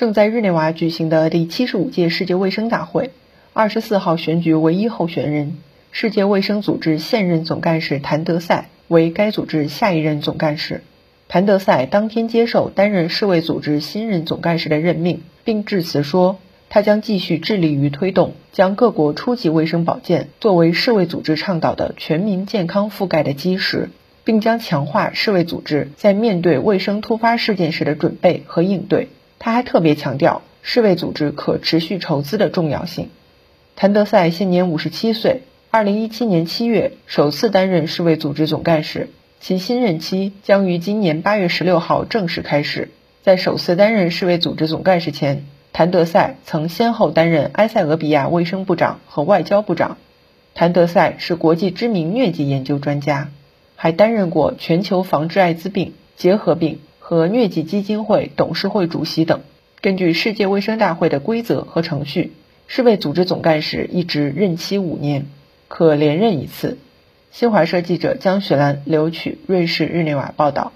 正在日内瓦举行的第七十五届世界卫生大会，二十四号选举唯一候选人，世界卫生组织现任总干事谭德赛为该组织下一任总干事。谭德赛当天接受担任世卫组织新任总干事的任命，并致辞说，他将继续致力于推动将各国初级卫生保健作为世卫组织倡导的全民健康覆盖的基石，并将强化世卫组织在面对卫生突发事件时的准备和应对。他还特别强调世卫组织可持续筹资的重要性。谭德赛现年五十七岁，二零一七年七月首次担任世卫组织总干事，其新任期将于今年八月十六号正式开始。在首次担任世卫组织总干事前，谭德赛曾先后担任埃塞俄比亚卫生部长和外交部长。谭德赛是国际知名疟疾研究专家，还担任过全球防治艾滋病、结核病。和疟疾基金会董事会主席等。根据世界卫生大会的规则和程序，世卫组织总干事一职任期五年，可连任一次。新华社记者江雪兰、刘曲，瑞士日内瓦报道。